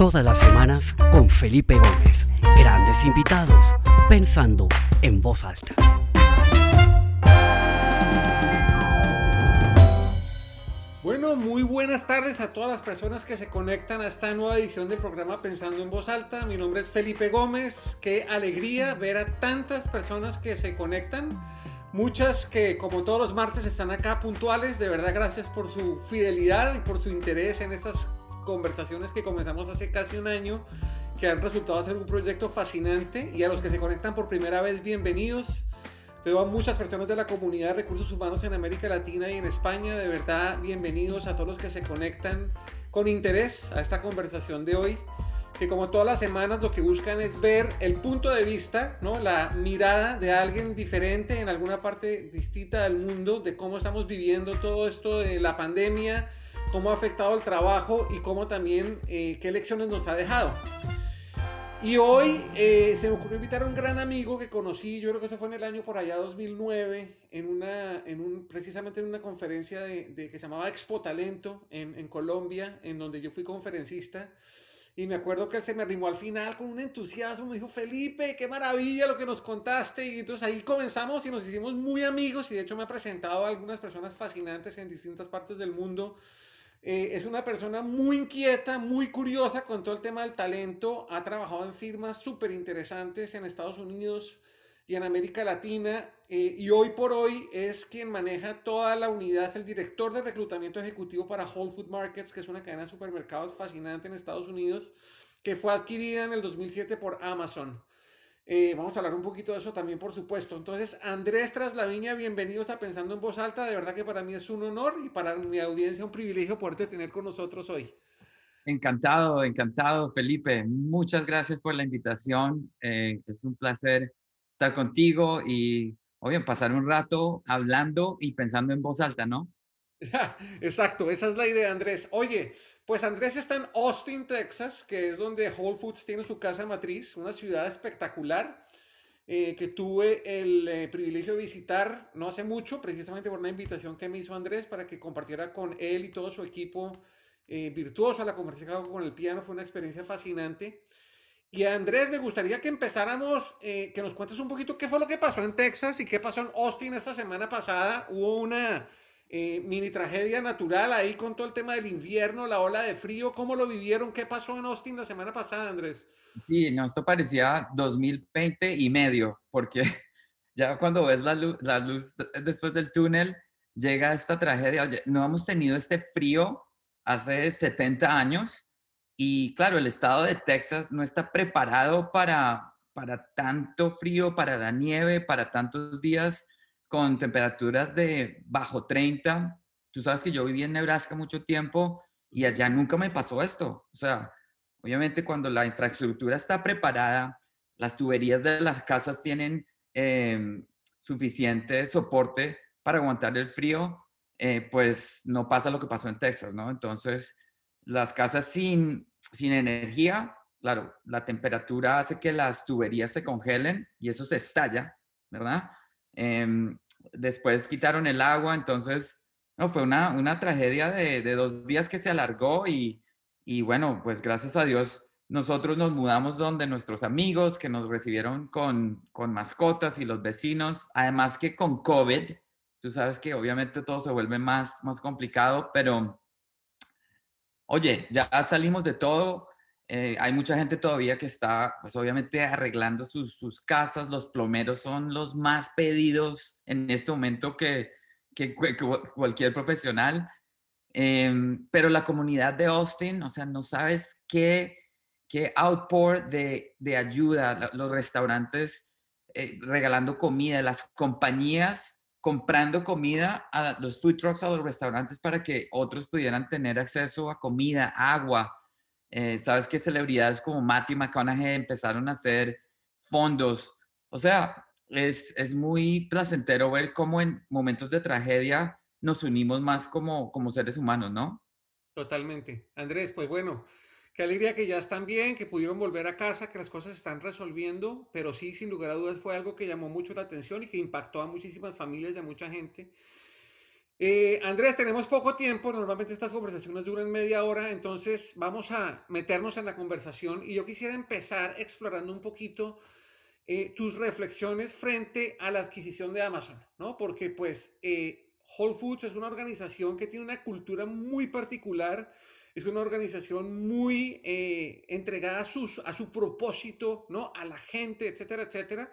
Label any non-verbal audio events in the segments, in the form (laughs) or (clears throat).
Todas las semanas con Felipe Gómez. Grandes invitados, pensando en voz alta. Bueno, muy buenas tardes a todas las personas que se conectan a esta nueva edición del programa Pensando en Voz Alta. Mi nombre es Felipe Gómez. Qué alegría ver a tantas personas que se conectan. Muchas que como todos los martes están acá puntuales. De verdad, gracias por su fidelidad y por su interés en estas conversaciones que comenzamos hace casi un año, que han resultado ser un proyecto fascinante y a los que se conectan por primera vez, bienvenidos. Veo a muchas personas de la comunidad de recursos humanos en América Latina y en España. De verdad, bienvenidos a todos los que se conectan con interés a esta conversación de hoy. Que como todas las semanas lo que buscan es ver el punto de vista, ¿no? la mirada de alguien diferente en alguna parte distinta del mundo, de cómo estamos viviendo todo esto de la pandemia, cómo ha afectado el trabajo y cómo también eh, qué lecciones nos ha dejado. Y hoy eh, se me ocurrió invitar a un gran amigo que conocí, yo creo que eso fue en el año por allá 2009, en una, en un, precisamente en una conferencia de, que se llamaba Expo Talento en, en, Colombia, en donde yo fui conferencista. Y me acuerdo que él se me arrimó al final con un entusiasmo, me dijo, Felipe, qué maravilla lo que nos contaste. Y entonces ahí comenzamos y nos hicimos muy amigos y de hecho me ha presentado a algunas personas fascinantes en distintas partes del mundo eh, es una persona muy inquieta, muy curiosa con todo el tema del talento. Ha trabajado en firmas súper interesantes en Estados Unidos y en América Latina. Eh, y hoy por hoy es quien maneja toda la unidad, es el director de reclutamiento ejecutivo para Whole Food Markets, que es una cadena de supermercados fascinante en Estados Unidos, que fue adquirida en el 2007 por Amazon. Eh, vamos a hablar un poquito de eso también, por supuesto. Entonces, Andrés Traslaviña, bienvenido a Pensando en Voz Alta. De verdad que para mí es un honor y para mi audiencia un privilegio poderte tener con nosotros hoy. Encantado, encantado, Felipe. Muchas gracias por la invitación. Eh, es un placer estar contigo y, oye, pasar un rato hablando y pensando en voz alta, ¿no? (laughs) Exacto, esa es la idea, Andrés. Oye, pues Andrés está en Austin, Texas, que es donde Whole Foods tiene su casa matriz, una ciudad espectacular eh, que tuve el eh, privilegio de visitar no hace mucho, precisamente por una invitación que me hizo Andrés para que compartiera con él y todo su equipo eh, virtuoso la conversación con el piano. Fue una experiencia fascinante. Y Andrés, me gustaría que empezáramos, que nos cuentes un poquito qué fue lo que pasó en Texas y qué pasó en Austin esta semana pasada. Hubo una eh, mini tragedia natural ahí con todo el tema del invierno, la ola de frío. ¿Cómo lo vivieron? ¿Qué pasó en Austin la semana pasada, Andrés? Sí, no, esto parecía 2020 y medio, porque (laughs) ya cuando ves la luz, la luz después del túnel, llega esta tragedia. Oye, no hemos tenido este frío hace 70 años y claro, el estado de Texas no está preparado para, para tanto frío, para la nieve, para tantos días con temperaturas de bajo 30. Tú sabes que yo viví en Nebraska mucho tiempo y allá nunca me pasó esto. O sea, obviamente cuando la infraestructura está preparada, las tuberías de las casas tienen em, suficiente soporte para aguantar el frío, eh, pues no pasa lo que pasó en Texas, ¿no? Entonces, las casas sin, sin energía, claro, la temperatura hace que las tuberías se congelen y eso se estalla, ¿verdad? Em, después quitaron el agua, entonces, no, fue una, una tragedia de, de, dos días que se alargó y, y bueno, pues gracias a Dios nosotros nos mudamos donde nuestros amigos que nos recibieron con, con mascotas y los vecinos, además que con COVID, tú sabes que obviamente todo se vuelve más, más complicado, pero oye, ya salimos de todo, eh, hay mucha gente todavía que está, pues obviamente, arreglando sus, sus, casas. Los plomeros son los más pedidos en este momento que, que, cualquier profesional. Em, pero la comunidad de Austin, o sea, no sabes qué, qué outpour de, de ayuda, los restaurantes eh, regalando comida, las compañías comprando comida a los food trucks, a los restaurantes para que otros pudieran tener acceso a comida, agua eh, Sabes que celebridades como Matthew McConaughey empezaron a hacer fondos. O sea, es, es muy placentero ver cómo en momentos de tragedia nos unimos más como, como seres humanos, ¿no? Totalmente. Andrés, pues bueno, qué alegría que ya están bien, que pudieron volver a casa, que las cosas se están resolviendo, pero sí, sin lugar a dudas, fue algo que llamó mucho la atención y que impactó a muchísimas familias y a mucha gente. Eh, Andrés, tenemos poco tiempo, normalmente estas conversaciones duran media hora, entonces vamos a meternos en la conversación y yo quisiera empezar explorando un poquito eh, tus reflexiones frente a la adquisición de Amazon, ¿no? Porque pues eh, Whole Foods es una organización que tiene una cultura muy particular, es una organización muy entregada a, sus, a su propósito, ¿no? A la gente, etcétera, etcétera.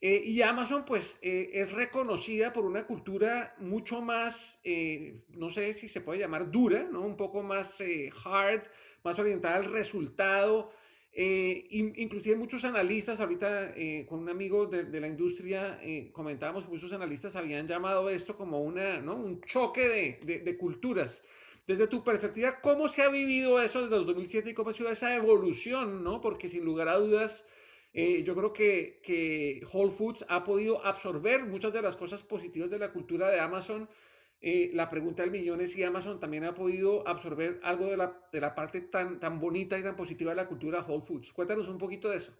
Eh, y Amazon pues eh, es reconocida por una cultura mucho más, eh, no sé si se puede llamar dura, ¿no? un poco más hard, más orientada al resultado. inclusive muchos analistas, ahorita con un amigo de, la industria comentábamos que muchos analistas habían llamado esto como una, ¿no? un choque de, de, culturas. Desde tu perspectiva, ¿cómo se ha vivido eso desde el 2007 y cómo ha sido esa evolución? ¿no? Porque sin lugar a dudas, eh, yo creo que, que, Whole Foods ha podido absorber muchas de las cosas positivas de la cultura de Amazon. Eh, la pregunta del millón es si Amazon también ha podido absorber algo de la, de la parte tan, tan bonita y tan positiva de la cultura Whole Foods. Cuéntanos un poquito de eso.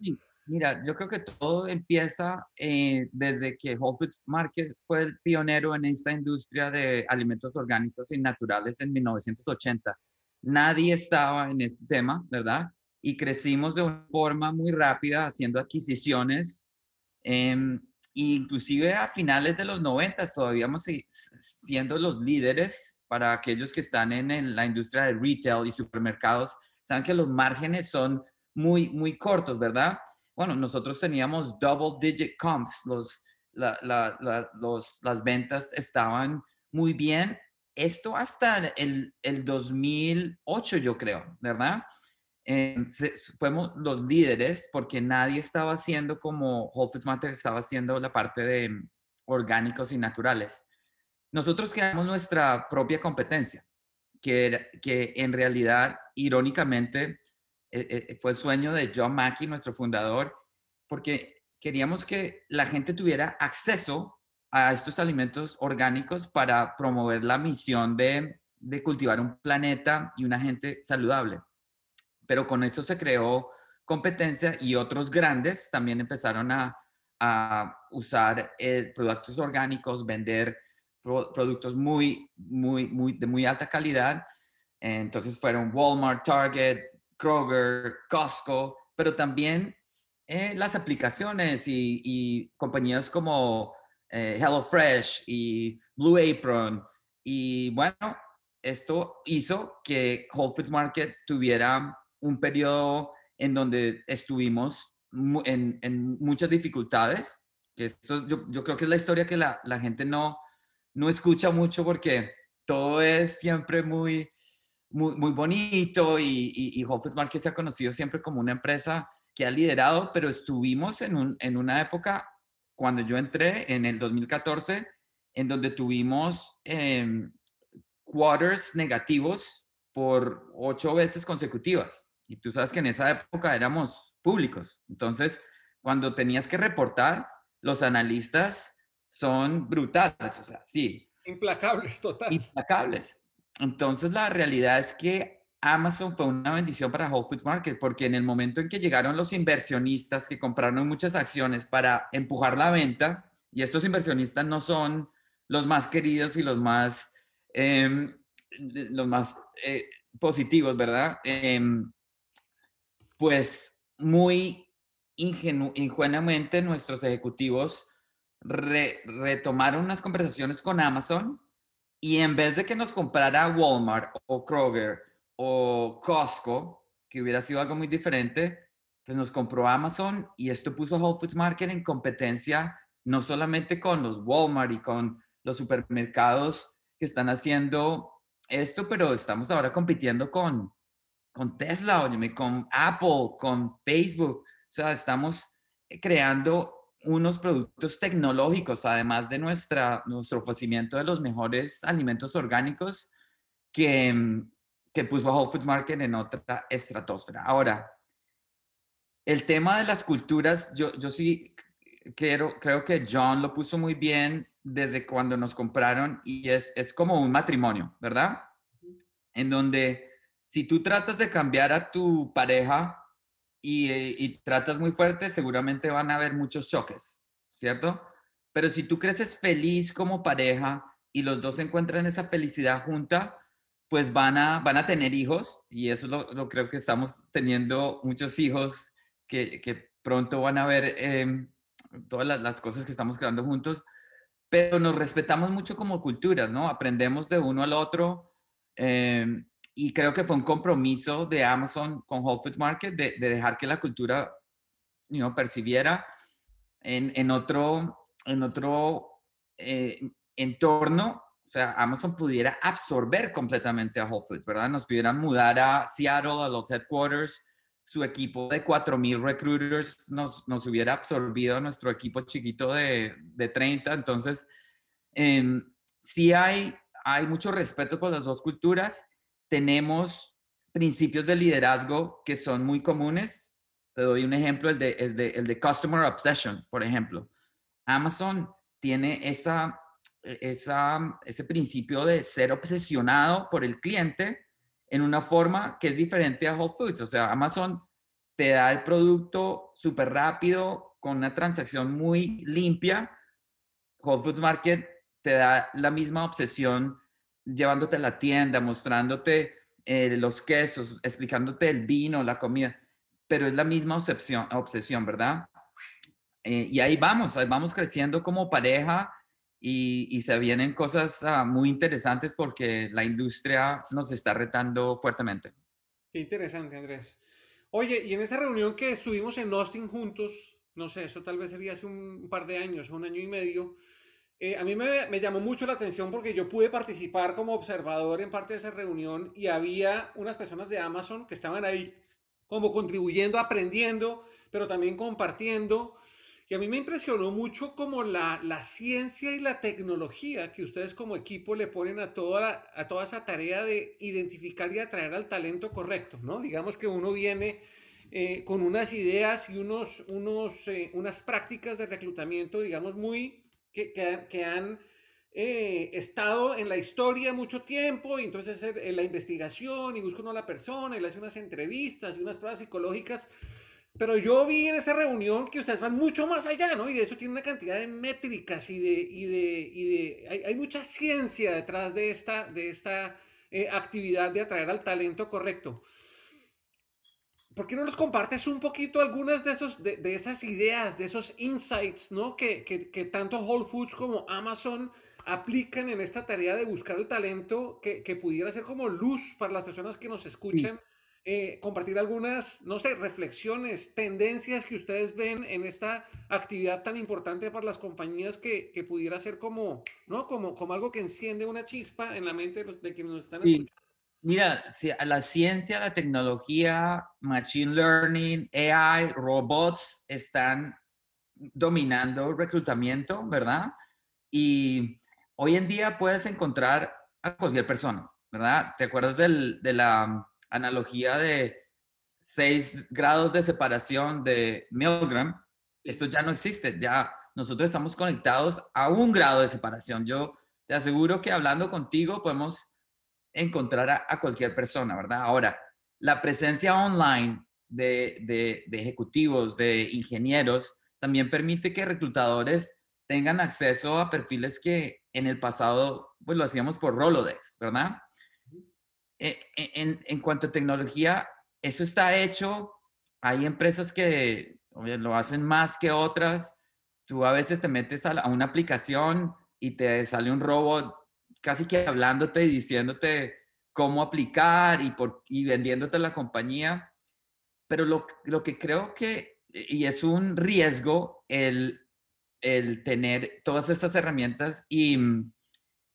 Mira, yo creo que todo empieza eh, desde que Whole Foods Market fue el pionero en esta industria de alimentos orgánicos y naturales en 1980. Nadie estaba en este tema, ¿verdad? Y crecimos de una forma muy rápida haciendo adquisiciones. Eh, inclusive a finales de los 90 todavía siendo los líderes para aquellos que están en, la industria de retail y supermercados. Saben que los márgenes son muy, muy cortos, ¿verdad? Bueno, nosotros teníamos double digit comps, los, los, las ventas estaban muy bien. Esto hasta el, el 2008, yo creo, ¿verdad? Eh, fuimos los líderes porque nadie estaba haciendo como Whole Foods Market estaba haciendo la parte de mm, orgánicos y naturales. Nosotros creamos nuestra propia competencia, que, que en realidad, irónicamente, eh, eh, fue el sueño de John Mackey, nuestro fundador, porque queríamos que la gente tuviera acceso a estos alimentos orgánicos para promover la misión de, de cultivar un planeta y una gente saludable pero con eso se creó competencia y otros grandes también empezaron a, usar eh, productos orgánicos, vender productos muy, muy, muy, de muy alta calidad. Entonces fueron Walmart, Target, Kroger, Costco, pero también eh, las aplicaciones y, compañías como eh, HelloFresh y Blue Apron. Y bueno, esto hizo que Whole Foods Market tuviera un periodo en donde estuvimos en, en muchas dificultades, que esto yo, creo que es la historia que la, la, gente no, no escucha mucho porque todo es siempre muy, muy, muy bonito y, y, y Market se ha conocido siempre como una empresa que ha liderado, pero estuvimos en, un, en una época, cuando yo entré en el 2014, en donde tuvimos eh, quarters negativos por ocho veces consecutivas. Y tú sabes que en esa época éramos públicos. Entonces, cuando tenías que reportar, los analistas son brutales, o sea, sí. Implacables, total. Implacables. Entonces, la realidad es que Amazon fue una bendición para Whole Foods Market, porque en el momento en que llegaron los inversionistas que compraron muchas acciones para empujar la venta, y estos inversionistas no son los más queridos y los más, em, los más eh, positivos, ¿verdad? Em, pues muy ingenuamente nuestros ejecutivos retomaron unas conversaciones con Amazon y en vez de que nos comprara Walmart o Kroger o Costco, que hubiera sido algo muy diferente, pues nos compró Amazon y esto puso Whole Foods Market en competencia no solamente con los Walmart y con los supermercados que están haciendo esto, pero estamos ahora compitiendo con con Tesla, óyeme, con Apple, con Facebook. O sea, estamos creando unos productos tecnológicos, además de nuestra, nuestro ofrecimiento de los mejores alimentos orgánicos que, que puso a Whole Foods Market en otra estratosfera. Ahora, el tema de las culturas, yo, yo sí quiero, creo que John lo puso muy bien desde cuando nos compraron y es, es como un matrimonio, ¿verdad? En donde si tú tratas de cambiar a tu pareja y, tratas muy fuerte, seguramente van a haber muchos choques, ¿cierto? Pero si tú creces feliz como pareja y los dos encuentran esa felicidad junta, pues van a, van a tener hijos y eso lo, creo que estamos teniendo muchos hijos que, pronto van a ver em, todas las, las, cosas que estamos creando juntos, pero nos respetamos mucho como culturas, ¿no? Aprendemos de uno al otro eh, y creo que fue un compromiso de Amazon con Whole Foods Market de, de dejar que la cultura you know, percibiera en, en otro, en otro eh, entorno o sea, Amazon pudiera absorber completamente a Whole Foods, ¿verdad? Nos pudieran mudar a Seattle, a los headquarters, su equipo de 4.000 recruiters nos, nos hubiera absorbido nuestro equipo chiquito de, de 30. Entonces, eh, sí hay, hay mucho respeto por las dos culturas. Tenemos principios de liderazgo que son muy comunes. Te doy un ejemplo, el de, el de, el de Customer Obsession, por ejemplo. Amazon tiene esa esa, ese principio de ser obsesionado por el cliente en una forma que es diferente a Whole Foods. O sea, Amazon te da el producto súper rápido, con una transacción muy limpia. Whole Foods Market te da la misma obsesión llevándote a la tienda, mostrándote eh, los quesos, explicándote el vino, la comida, pero es la misma obsesión, obsesión ¿verdad? Eh, y ahí vamos, ahí vamos creciendo como pareja y, se vienen cosas uh, muy interesantes porque la industria nos está retando fuertemente. Qué interesante, Andrés. Oye, y en esa reunión que estuvimos en Austin juntos, no sé, eso tal vez sería hace un par de años, un año y medio, eh, a mí me, me, llamó mucho la atención porque yo pude participar como observador en parte de esa reunión y había unas personas de Amazon que estaban ahí como contribuyendo, aprendiendo, pero también compartiendo. Y a mí me impresionó mucho como la, la ciencia y la tecnología que ustedes como equipo le ponen a toda, a toda esa tarea de identificar y atraer al talento correcto, ¿no? Digamos que uno viene eh, con unas ideas y unos, unos, eh, unas prácticas de reclutamiento, digamos, muy que, que, que han eh, estado en la historia mucho tiempo y entonces en la investigación y busca uno a la persona y le hace unas entrevistas y unas pruebas psicológicas pero yo vi en esa reunión que ustedes van mucho más allá, ¿no? Y de eso tiene una cantidad de métricas y de... Y de, y de hay, hay, mucha ciencia detrás de esta, de esta eh, actividad de atraer al talento correcto. ¿Por qué no nos compartes un poquito algunas de, esos, de, de esas ideas, de esos insights, ¿no? Que, que, que, tanto Whole Foods como Amazon aplican en esta tarea de buscar el talento que, que pudiera ser como luz para las personas que nos escuchan. Sí eh, compartir algunas, no sé, reflexiones, tendencias que ustedes ven en esta actividad tan importante para las compañías que, que pudiera ser como, ¿no? Como, como algo que enciende una chispa en la mente de, de quienes nos están sí. Mira, la ciencia, la tecnología, machine learning, AI, robots están dominando el reclutamiento, ¿verdad? Y hoy en día puedes encontrar a cualquier persona, ¿verdad? ¿Te acuerdas del, de la analogía de seis grados de separación de Milgram, esto ya no existe, ya nosotros estamos conectados a un grado de separación. Yo te aseguro que hablando contigo podemos encontrar a, a cualquier persona, ¿verdad? Ahora, la presencia online de, de, de, ejecutivos, de ingenieros, también permite que reclutadores tengan acceso a perfiles que en el pasado pues lo hacíamos por Rolodex, ¿verdad? E, e, en, en, cuanto a tecnología, eso está hecho. Hay empresas que lo hacen más que otras. Tú a veces te metes a, a una aplicación y te sale un robot casi que hablándote y diciéndote cómo aplicar y, por, y vendiéndote la compañía. Pero lo, lo que creo que, y es un riesgo, el, el tener todas estas herramientas y,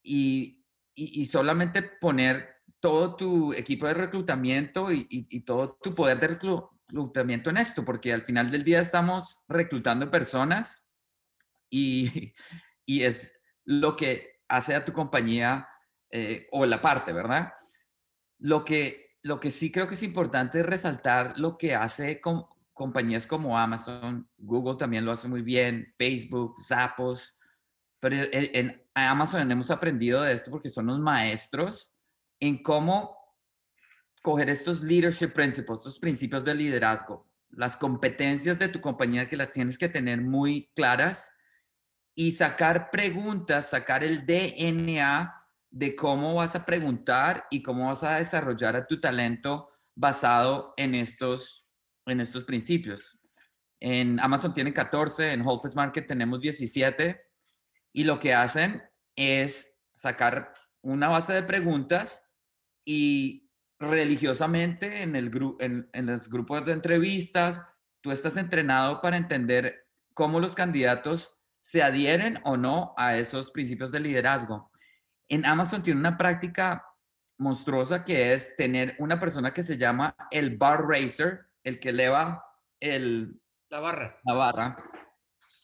y, y, solamente poner todo tu equipo de reclutamiento y, y, todo tu poder de reclutamiento en esto, porque al final del día estamos reclutando personas y, (laughs) y es lo que hace a tu compañía eh, o la parte, ¿verdad? Lo que, lo que sí creo que es importante es resaltar lo que hace con compañías como Amazon, Google también lo hace muy bien, Facebook, Zappos, pero en, en Amazon hemos aprendido de esto porque son los maestros en cómo coger estos leadership principles, estos principios de liderazgo, las competencias de tu compañía que las tienes que tener muy claras y sacar preguntas, sacar el DNA de cómo vas a preguntar y cómo vas a desarrollar a tu talento basado en estos, en estos principios. En Amazon tienen 14, en Whole Foods Market tenemos 17 y lo que hacen es sacar una base de preguntas y religiosamente en, el en, en los grupos de entrevistas, tú estás entrenado para entender cómo los candidatos se adhieren o no a esos principios de liderazgo. En Amazon tiene una práctica monstruosa que es tener una persona que se llama el bar racer, el que eleva el, la barra. La barra.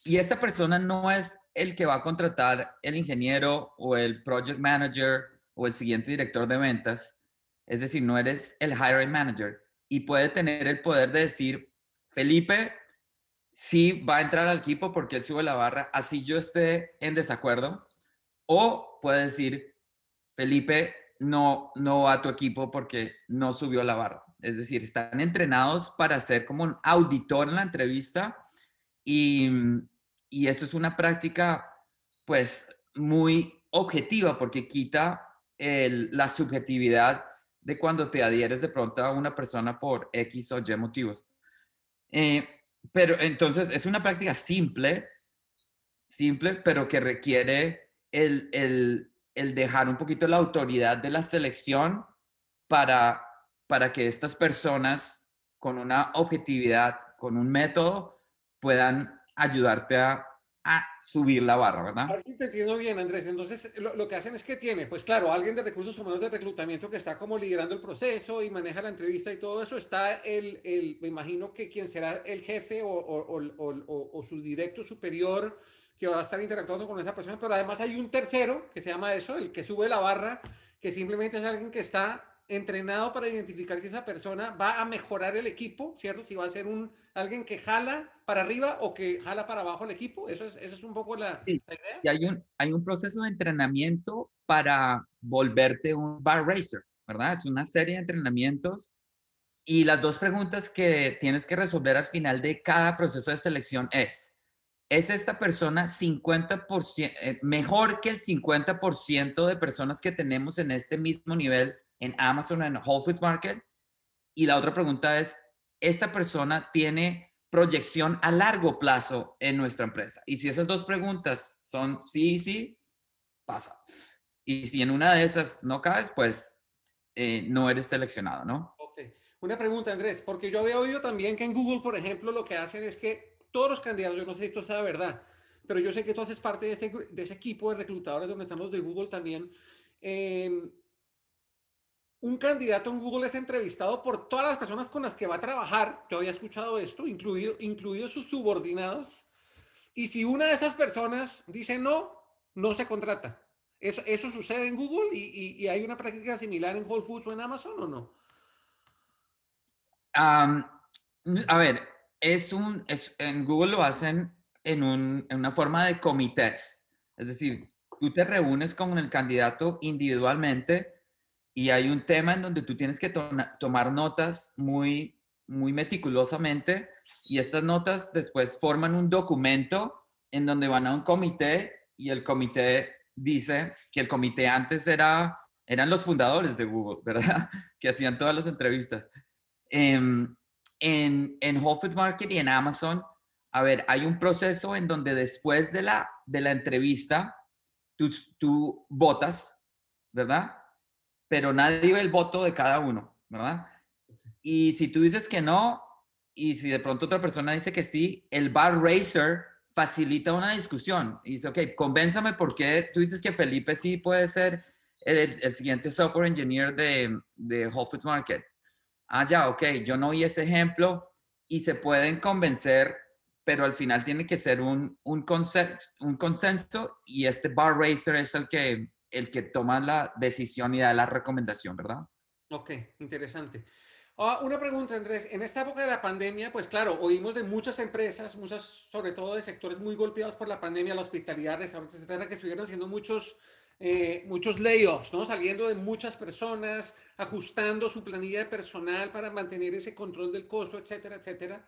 Y esa persona no es el que va a contratar el ingeniero o el project manager o el siguiente director de ventas. Es decir, no eres el hiring manager y puede tener el poder de decir, Felipe, sí va a entrar al equipo porque él sube la barra, así yo esté en desacuerdo. O puede decir, Felipe no, no va a tu equipo porque no subió la barra. Es decir, están entrenados para ser como un auditor en la entrevista y, y esto es una práctica pues muy objetiva porque quita la subjetividad de cuando te adhieres de pronto a una persona por X o Y motivos. Eh, pero entonces es una práctica simple, simple, pero que requiere el, el, dejar un poquito la autoridad de la selección para, para que estas personas con una objetividad, con un método, puedan ayudarte a, a subir la barra, ¿verdad? te entiendo bien, Andrés. Entonces, lo, que hacen es que tiene, pues claro, alguien de recursos humanos de reclutamiento que está como liderando el proceso y maneja la entrevista y todo eso. Está el, el me imagino que quien será el jefe o, o, su directo superior que va a estar interactuando con esa persona, pero además hay un tercero que se llama eso, el que sube la barra, que simplemente es alguien que está entrenado para identificar si esa persona va a mejorar el equipo, ¿cierto? Si va a ser un alguien que jala para arriba o que jala para abajo el equipo. Eso es, eso es un poco la, idea. Y hay un, hay un proceso de entrenamiento para volverte un bar racer, ¿verdad? Es una serie de entrenamientos. Y las dos preguntas que tienes que resolver al final de cada proceso de selección es, ¿es esta persona 50%, eh, mejor que el 50% de personas que tenemos en este mismo nivel en Amazon, en Whole Foods Market. Y la otra pregunta es, ¿esta persona tiene proyección a largo plazo en nuestra empresa? Y si esas dos preguntas son sí y sí, pasa. Y si en una de esas no caes, pues eh, no eres seleccionado, ¿no? Ok. Una pregunta, Andrés, porque yo había oído también que en Google, por ejemplo, lo que hacen es que todos los candidatos, yo no sé si esto sea verdad, pero yo sé que tú haces parte de ese, de ese equipo de reclutadores donde están los de Google también. Eh, un candidato en Google es entrevistado por todas las personas con las que va a trabajar. Yo había escuchado esto, incluido, incluidos sus subordinados. Y si una de esas personas dice no, no se contrata. ¿Eso, sucede en Google y, hay una práctica similar en Whole Foods o en Amazon o no? a ver, es un, en Google lo hacen en, un, en una forma de comités. Es decir, tú te reúnes con el candidato individualmente y hay un tema en donde tú tienes que tomar notas muy, muy meticulosamente y estas notas después forman un documento en donde van a un comité y el comité dice que el comité antes era, eran los fundadores de Google, (laughs) ¿verdad? Que hacían todas las entrevistas. Em, en, en Whole Foods Market y en Amazon, a ver, hay un proceso en donde después de la, de la entrevista, tú, tú votas, ¿verdad? Pero nadie ve el voto de cada uno, ¿verdad? Y si tú dices que no, y si de pronto otra persona dice que sí, el bar racer facilita una discusión. Y dice, ok, convénzame por qué tú dices que Felipe sí puede ser el, siguiente software engineer de, de Whole Foods Market. Ah, ya, ok, yo no vi ese ejemplo y se pueden convencer, pero al final tiene que ser un, un, consenso, un consenso y este bar racer es el que el que toma la decisión y da la recomendación, ¿verdad? Ok, interesante. Ah, una pregunta, Andrés. En esta época de la pandemia, pues claro, oímos de muchas empresas, muchas, sobre todo de sectores muy golpeados por la pandemia, la hospitalidad, restaurantes, etcétera, que estuvieron haciendo muchos, eh, muchos layoffs, ¿no? Saliendo de muchas personas, ajustando su planilla de personal para mantener ese control del costo, etcétera, etcétera.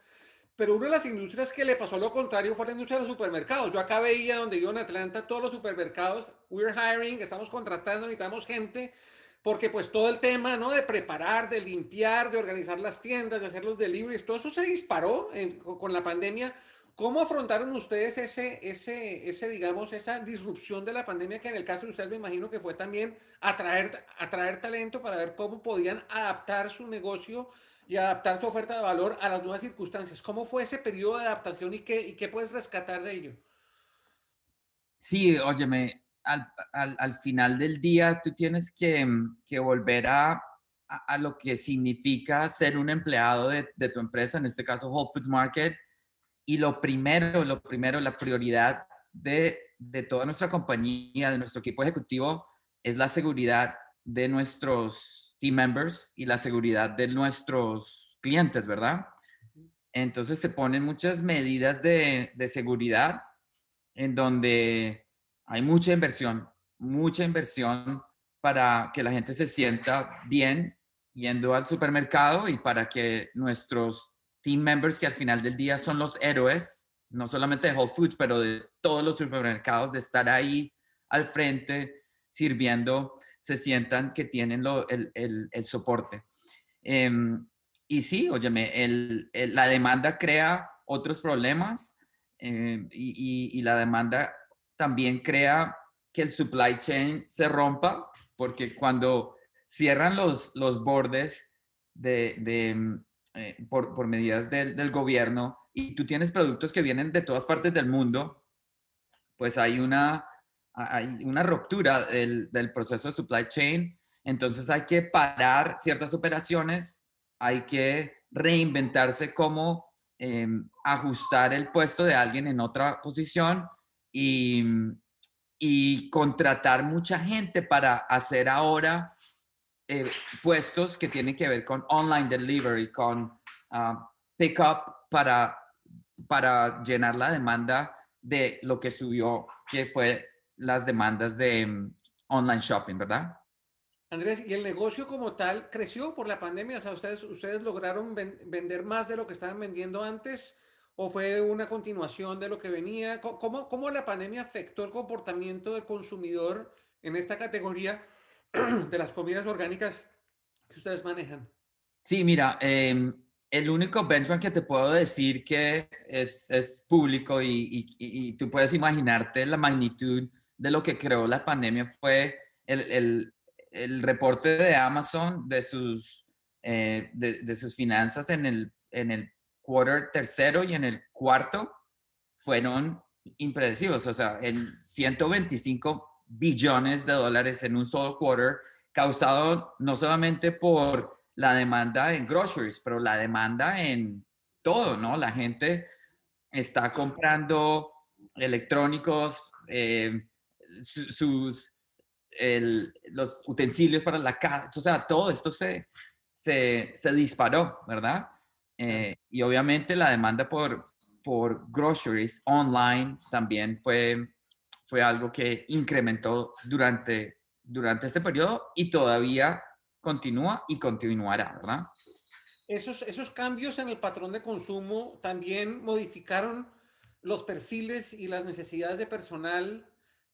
Pero una de las industrias que le pasó lo contrario fue la industria de los supermercados. Yo acá veía donde yo en Atlanta todos los supermercados, we're hiring, estamos contratando, necesitamos gente, porque pues todo el tema, ¿no? De preparar, de limpiar, de organizar las tiendas, de hacer los deliveries, todo eso se disparó con la pandemia. ¿Cómo afrontaron ustedes ese, ese, ese, digamos, esa disrupción de la pandemia que en el caso de ustedes me imagino que fue también atraer, atraer talento para ver cómo podían adaptar su negocio y adaptar su oferta de valor a las nuevas circunstancias? ¿Cómo fue ese periodo de adaptación y qué, y qué puedes rescatar de ello? Sí, óyeme, al, al, al final del día tú tienes que, que volver a, a, a, lo que significa ser un empleado de, de tu empresa, en este caso Whole Foods Market y lo primero, lo primero, la prioridad de, de toda nuestra compañía, de nuestro equipo ejecutivo, es la seguridad de nuestros team members y la seguridad de nuestros clientes, ¿verdad? Entonces se ponen muchas medidas de, de seguridad en donde hay mucha inversión, mucha inversión para que la gente se sienta bien yendo al supermercado y para que nuestros team members que al final del día son los héroes, no solamente de Whole Foods, pero de todos los supermercados, de estar ahí al frente sirviendo, se sientan que tienen lo, el, el, soporte. Eh, y sí, óyeme, el, la demanda crea otros problemas eh, y, y, la demanda también crea que el supply chain se rompa, porque cuando cierran los, los bordes de, de, eh, por, por, medidas del, del, gobierno y tú tienes productos que vienen de todas partes del mundo, pues hay una, hay una ruptura del, del proceso de supply chain. Entonces hay que parar ciertas operaciones, hay que reinventarse cómo eh, ajustar el puesto de alguien en otra posición y, y contratar mucha gente para hacer ahora eh, puestos que tienen que ver con online delivery, con uh, pickup para, para llenar la demanda de lo que subió, que fue las demandas de um, online shopping, ¿verdad? Andrés, ¿y el negocio como tal creció por la pandemia? O sea, ¿ustedes, ustedes lograron ven vender más de lo que estaban vendiendo antes? ¿O fue una continuación de lo que venía? ¿Cómo, ¿Cómo la pandemia afectó el comportamiento del consumidor en esta categoría? (clears throat) de las comidas orgánicas que ustedes manejan? Sí, mira, eh, el único benchmark que te puedo decir que es, es público y, y, y, tú puedes imaginarte la magnitud de lo que creó la pandemia fue el, el, el reporte de Amazon de sus, eh, de, sus finanzas en el, en el quarter tercero y en el cuarto fueron impredecibles. O sea, en 125 billones de dólares en un solo quarter, causado no solamente por la demanda en groceries, pero la demanda en todo, ¿no? La gente está comprando electrónicos, eh, sus, el, los utensilios para la casa, o sea, todo esto se, se, se disparó, ¿verdad? Eh, y obviamente la demanda por, por groceries online también fue fue algo que incrementó durante, durante este periodo y todavía continúa y continuará, ¿verdad? Esos, esos cambios en el patrón de consumo también modificaron los perfiles y las necesidades de personal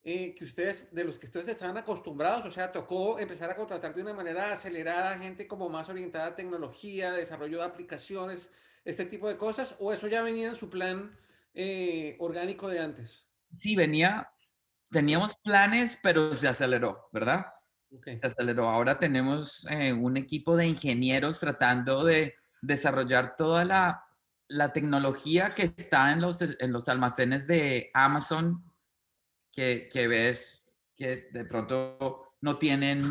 eh, que ustedes, de los que ustedes estaban acostumbrados, o sea, tocó empezar a contratar de una manera acelerada gente como más orientada a tecnología, desarrollo de aplicaciones, este tipo de cosas, o eso ya venía en su plan eh, orgánico de antes? Sí, venía, teníamos planes, pero se aceleró, ¿verdad? Okay. Se aceleró. Ahora tenemos eh, un equipo de ingenieros tratando de desarrollar toda la, la tecnología que está en los, en los almacenes de Amazon, que, que ves que de pronto no tienen,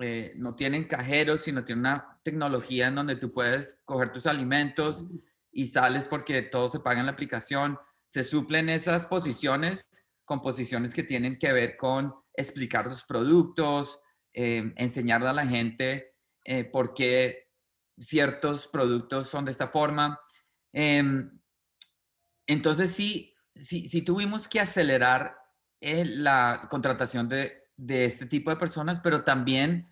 eh, no tienen cajeros, sino tienen una tecnología en donde tú puedes coger tus alimentos y sales porque todo se paga en la aplicación. Se suplen esas posiciones composiciones que tienen que ver con explicar los productos, eh, enseñarle a la gente eh, por qué ciertos productos son de esta forma. Eh, entonces sí, sí, sí, tuvimos que acelerar eh, la contratación de, de este tipo de personas, pero también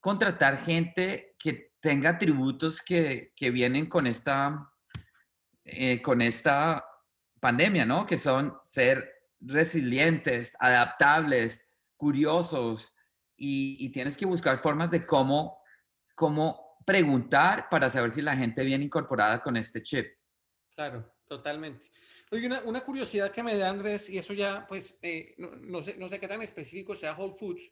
contratar gente que tenga atributos que, que vienen con esta eh, con esta pandemia, ¿no? Que son ser resilientes, adaptables, curiosos y, tienes que buscar formas de cómo, cómo preguntar para saber si la gente viene incorporada con este chip. Claro, totalmente. Oye, una, una curiosidad que me da Andrés, y eso ya, pues, eh, no, no, sé, no sé qué tan específico sea Whole Foods,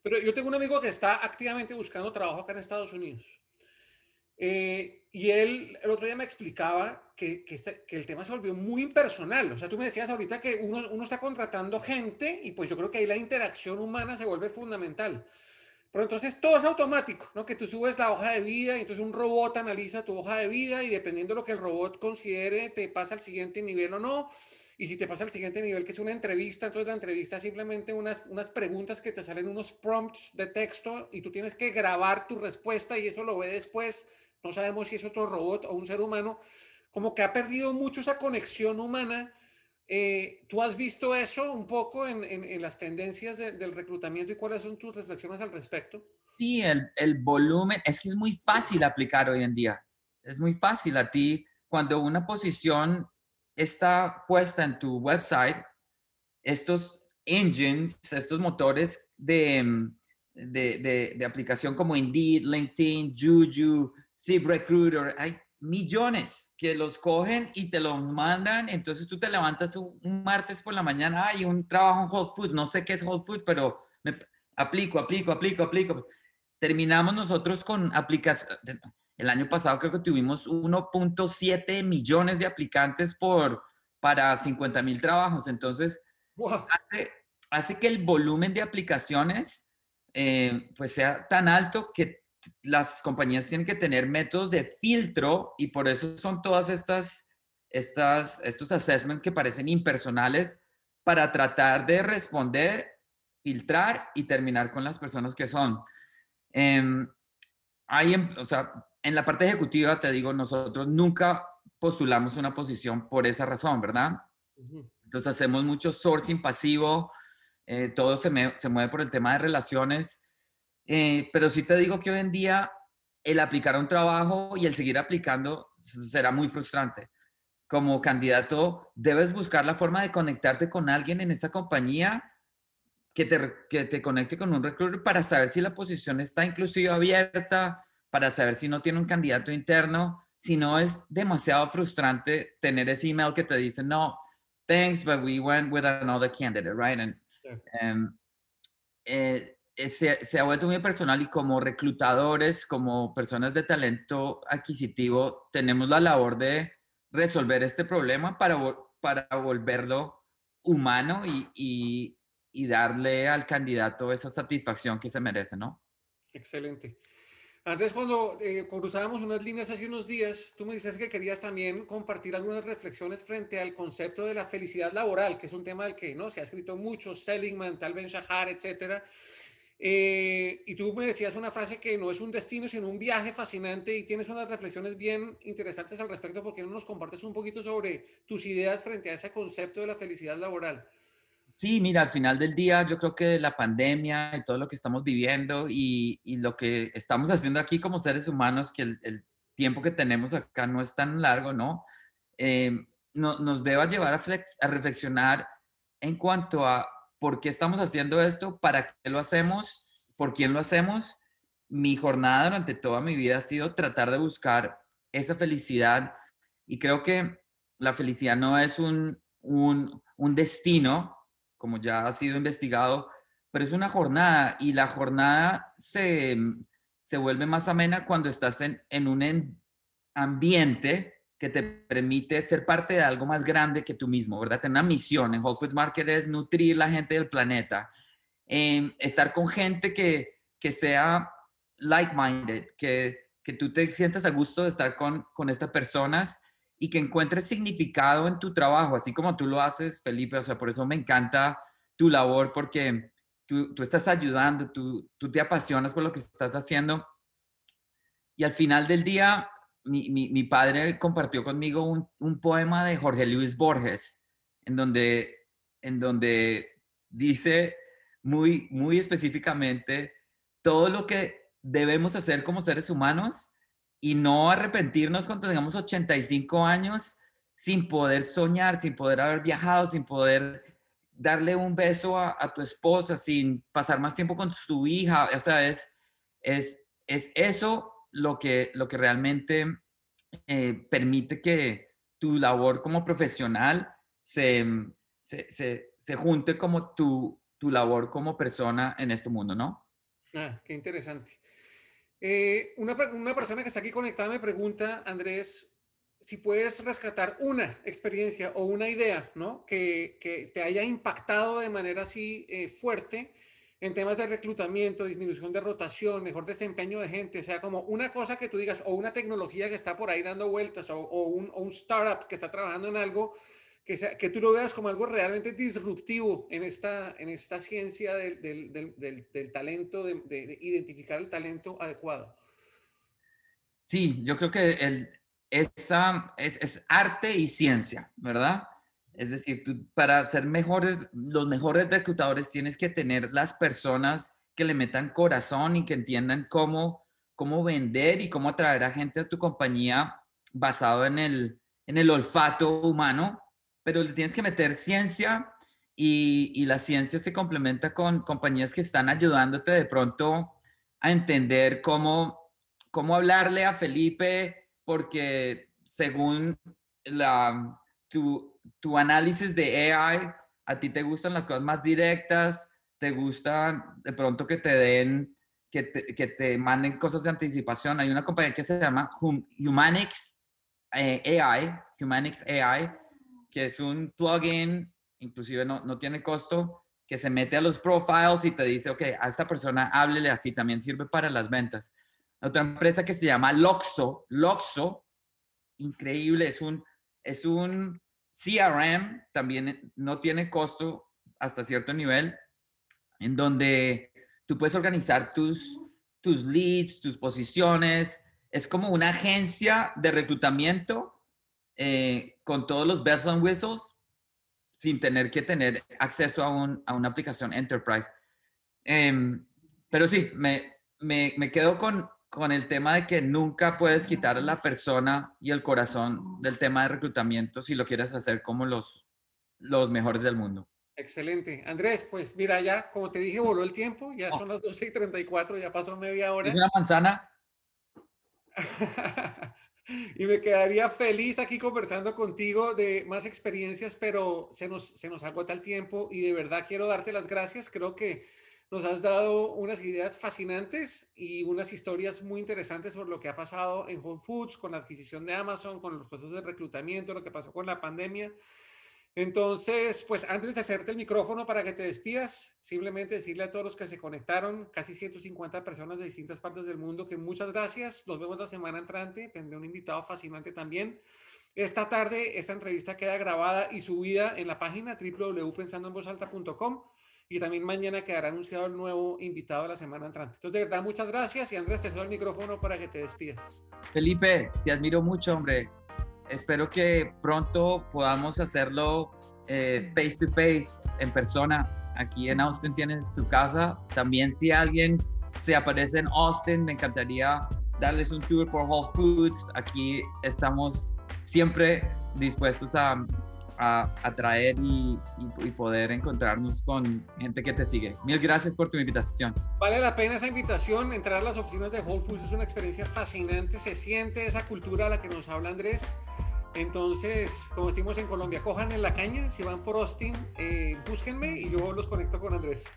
pero yo tengo un amigo que está activamente buscando trabajo acá en Estados Unidos. Eh, y él el otro día me explicaba que, que, este, que, el tema se volvió muy impersonal. O sea, tú me decías ahorita que uno, uno está contratando gente y pues yo creo que ahí la interacción humana se vuelve fundamental. Pero entonces todo es automático, ¿no? Que tú subes la hoja de vida y entonces un robot analiza tu hoja de vida y dependiendo de lo que el robot considere, te pasa al siguiente nivel o no. Y si te pasa al siguiente nivel, que es una entrevista, entonces la entrevista es simplemente unas, unas preguntas que te salen unos prompts de texto y tú tienes que grabar tu respuesta y eso lo ve después no sabemos si es otro robot o un ser humano, como que ha perdido mucho esa conexión humana. Eh, ¿Tú has visto eso un poco en, las tendencias del reclutamiento y cuáles son tus reflexiones al respecto? Sí, el, volumen, es que es muy fácil aplicar hoy en día. Es muy fácil a ti, cuando una posición está puesta en tu website, estos engines, estos motores de, de, de, aplicación como Indeed, LinkedIn, Juju, Recruiter, hay millones que los cogen y te los mandan. Entonces tú te levantas un, martes por la mañana, hay un trabajo en Whole Foods, no sé qué es Whole Foods, pero me aplico, aplico, aplico, aplico. Terminamos nosotros con aplicaciones. El año pasado creo que tuvimos 1.7 millones de aplicantes por, para 50 mil trabajos. Entonces, hace, hace, que el volumen de aplicaciones eh, pues sea tan alto que las compañías tienen que tener métodos de filtro y por eso son todas estas, estas, estos assessments que parecen impersonales para tratar de responder, filtrar y terminar con las personas que son. Eh, hay, o sea, en la parte ejecutiva, te digo, nosotros nunca postulamos una posición por esa razón, ¿verdad? Entonces hacemos mucho sourcing pasivo, eh, todo se, se mueve por el tema de relaciones eh, pero sí te digo que hoy en día el aplicar un trabajo y el seguir aplicando será muy frustrante. Como candidato, debes buscar la forma de conectarte con alguien en esa compañía que te, que te conecte con un recruiter para saber si la posición está inclusive abierta, para saber si no tiene un candidato interno. Si no, es demasiado frustrante tener ese email que te dice, no, thanks, but we went with another candidate, right? And, um, eh, eh, se, ha vuelto muy personal y como reclutadores, como personas de talento adquisitivo, tenemos la labor de resolver este problema para, para volverlo humano y, y, darle al candidato esa satisfacción que se merece, ¿no? Excelente. Antes, cuando eh, cruzábamos unas líneas hace unos días, tú me dices que querías también compartir algunas reflexiones frente al concepto de la felicidad laboral, que es un tema del que ¿no? se ha escrito mucho, Seligman, Tal Ben Shahar, etcétera. Eh, y tú me decías una frase que no es un destino, sino un viaje fascinante y tienes unas reflexiones bien interesantes al respecto. porque no nos compartes un poquito sobre tus ideas frente a ese concepto de la felicidad laboral? Sí, mira, al final del día yo creo que la pandemia y todo lo que estamos viviendo y, y lo que estamos haciendo aquí como seres humanos, que el, tiempo que tenemos acá no es tan largo, ¿no? Eh, no nos deba llevar a, flex, a reflexionar en cuanto a por qué estamos haciendo esto, para qué lo hacemos, por quién lo hacemos. Mi jornada durante toda mi vida ha sido tratar de buscar esa felicidad y creo que la felicidad no es un, un, destino, como ya ha sido investigado, pero es una jornada y la jornada se, se vuelve más amena cuando estás en, en un ambiente que te permite ser parte de algo más grande que tú mismo, ¿verdad? Tener una misión en Whole Foods Market es nutrir la gente del planeta, em, estar con gente que, que sea like-minded, que, que tú te sientas a gusto de estar con, con estas personas y que encuentres significado en tu trabajo, así como tú lo haces, Felipe. O sea, por eso me encanta tu labor, porque tú, tú estás ayudando, tú, tú te apasionas por lo que estás haciendo. Y al final del día, mi, padre compartió conmigo un, poema de Jorge Luis Borges, en donde, en donde dice muy, muy específicamente todo lo que debemos hacer como seres humanos y no arrepentirnos cuando tengamos 85 años sin poder soñar, sin poder haber viajado, sin poder darle un beso a, tu esposa, sin pasar más tiempo con tu hija. O sea, es, es, es eso lo que, lo que realmente eh, permite que tu labor como profesional se, se, se, junte como tu, tu labor como persona en este mundo, ¿no? Ah, qué interesante. Eh, una, una, persona que está aquí conectada me pregunta, Andrés, si puedes rescatar una experiencia o una idea, ¿no? Que, que te haya impactado de manera así eh, fuerte en temas de reclutamiento, disminución de rotación, mejor desempeño de gente, o sea, como una cosa que tú digas, o una tecnología que está por ahí dando vueltas, o, un, startup que está trabajando en algo que, sea, que tú lo veas como algo realmente disruptivo en esta, en esta ciencia del, del talento, de, de, identificar el talento adecuado. Sí, yo creo que el, esa, es, es arte y ciencia, ¿verdad? Es decir, para ser mejores, los mejores reclutadores tienes que tener las personas que le metan corazón y que entiendan cómo, cómo vender y cómo atraer a gente a tu compañía basado en el, en el olfato humano, pero le tienes que meter ciencia y, y la ciencia se complementa con compañías que están ayudándote de pronto a entender cómo, cómo hablarle a Felipe, porque según la, tu, tu análisis de AI, a ti te gustan las cosas más directas, te gusta de pronto que te den, que te, que te manden cosas de anticipación. Hay una compañía que se llama Humanix eh, AI, Humanix AI, que es un plugin, inclusive no, no tiene costo, que se mete a los profiles y te dice, ok, a esta persona háblele así, también sirve para las ventas. Otra empresa que se llama Loxo, Loxo, increíble, es un, es un CRM también no tiene costo hasta cierto nivel, en donde tú puedes organizar tus, tus leads, tus posiciones. Es como una agencia de reclutamiento eh, con todos los bells and whistles sin tener que tener acceso a, un, a una aplicación enterprise. Em, pero sí, me, me, me quedo con, con el tema de que nunca puedes quitar a la persona y el corazón del tema de reclutamiento si lo quieres hacer como los, los mejores del mundo. Excelente. Andrés, pues mira, ya como te dije, voló el tiempo, ya son las 12 y 34, ya pasó media hora. una manzana? (laughs) y me quedaría feliz aquí conversando contigo de más experiencias, pero se nos, se nos agota el tiempo y de verdad quiero darte las gracias. Creo que nos has dado unas ideas fascinantes y unas historias muy interesantes sobre lo que ha pasado en Whole Foods, con la adquisición de Amazon, con los procesos de reclutamiento, lo que pasó con la pandemia. Entonces, pues antes de hacerte el micrófono para que te despidas, simplemente decirle a todos los que se conectaron, casi 150 personas de distintas partes del mundo, que muchas gracias. Nos vemos la semana entrante. Tendré un invitado fascinante también. Esta tarde, esta entrevista queda grabada y subida en la página www.pensandoenvozalta.com y también mañana quedará anunciado el nuevo invitado de la semana entrante. Entonces, de verdad, muchas gracias y Andrés, te cedo el micrófono para que te despidas. Felipe, te admiro mucho, hombre. Espero que pronto podamos hacerlo eh, face to face, en persona. Aquí en Austin tienes tu casa. También si alguien se aparece en Austin, me encantaría darles un tour por Whole Foods. Aquí estamos siempre dispuestos a a atraer y, y, poder encontrarnos con gente que te sigue. Mil gracias por tu invitación. Vale la pena esa invitación, entrar a las oficinas de Whole Foods es una experiencia fascinante, se siente esa cultura a la que nos habla Andrés. Entonces, como decimos en Colombia, cojan en la caña, si van por Austin, eh, búsquenme y yo los conecto con Andrés.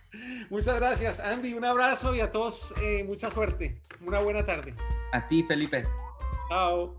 Muchas gracias, Andy, un abrazo y a todos eh, mucha suerte. Una buena tarde. A ti, Felipe. Chao.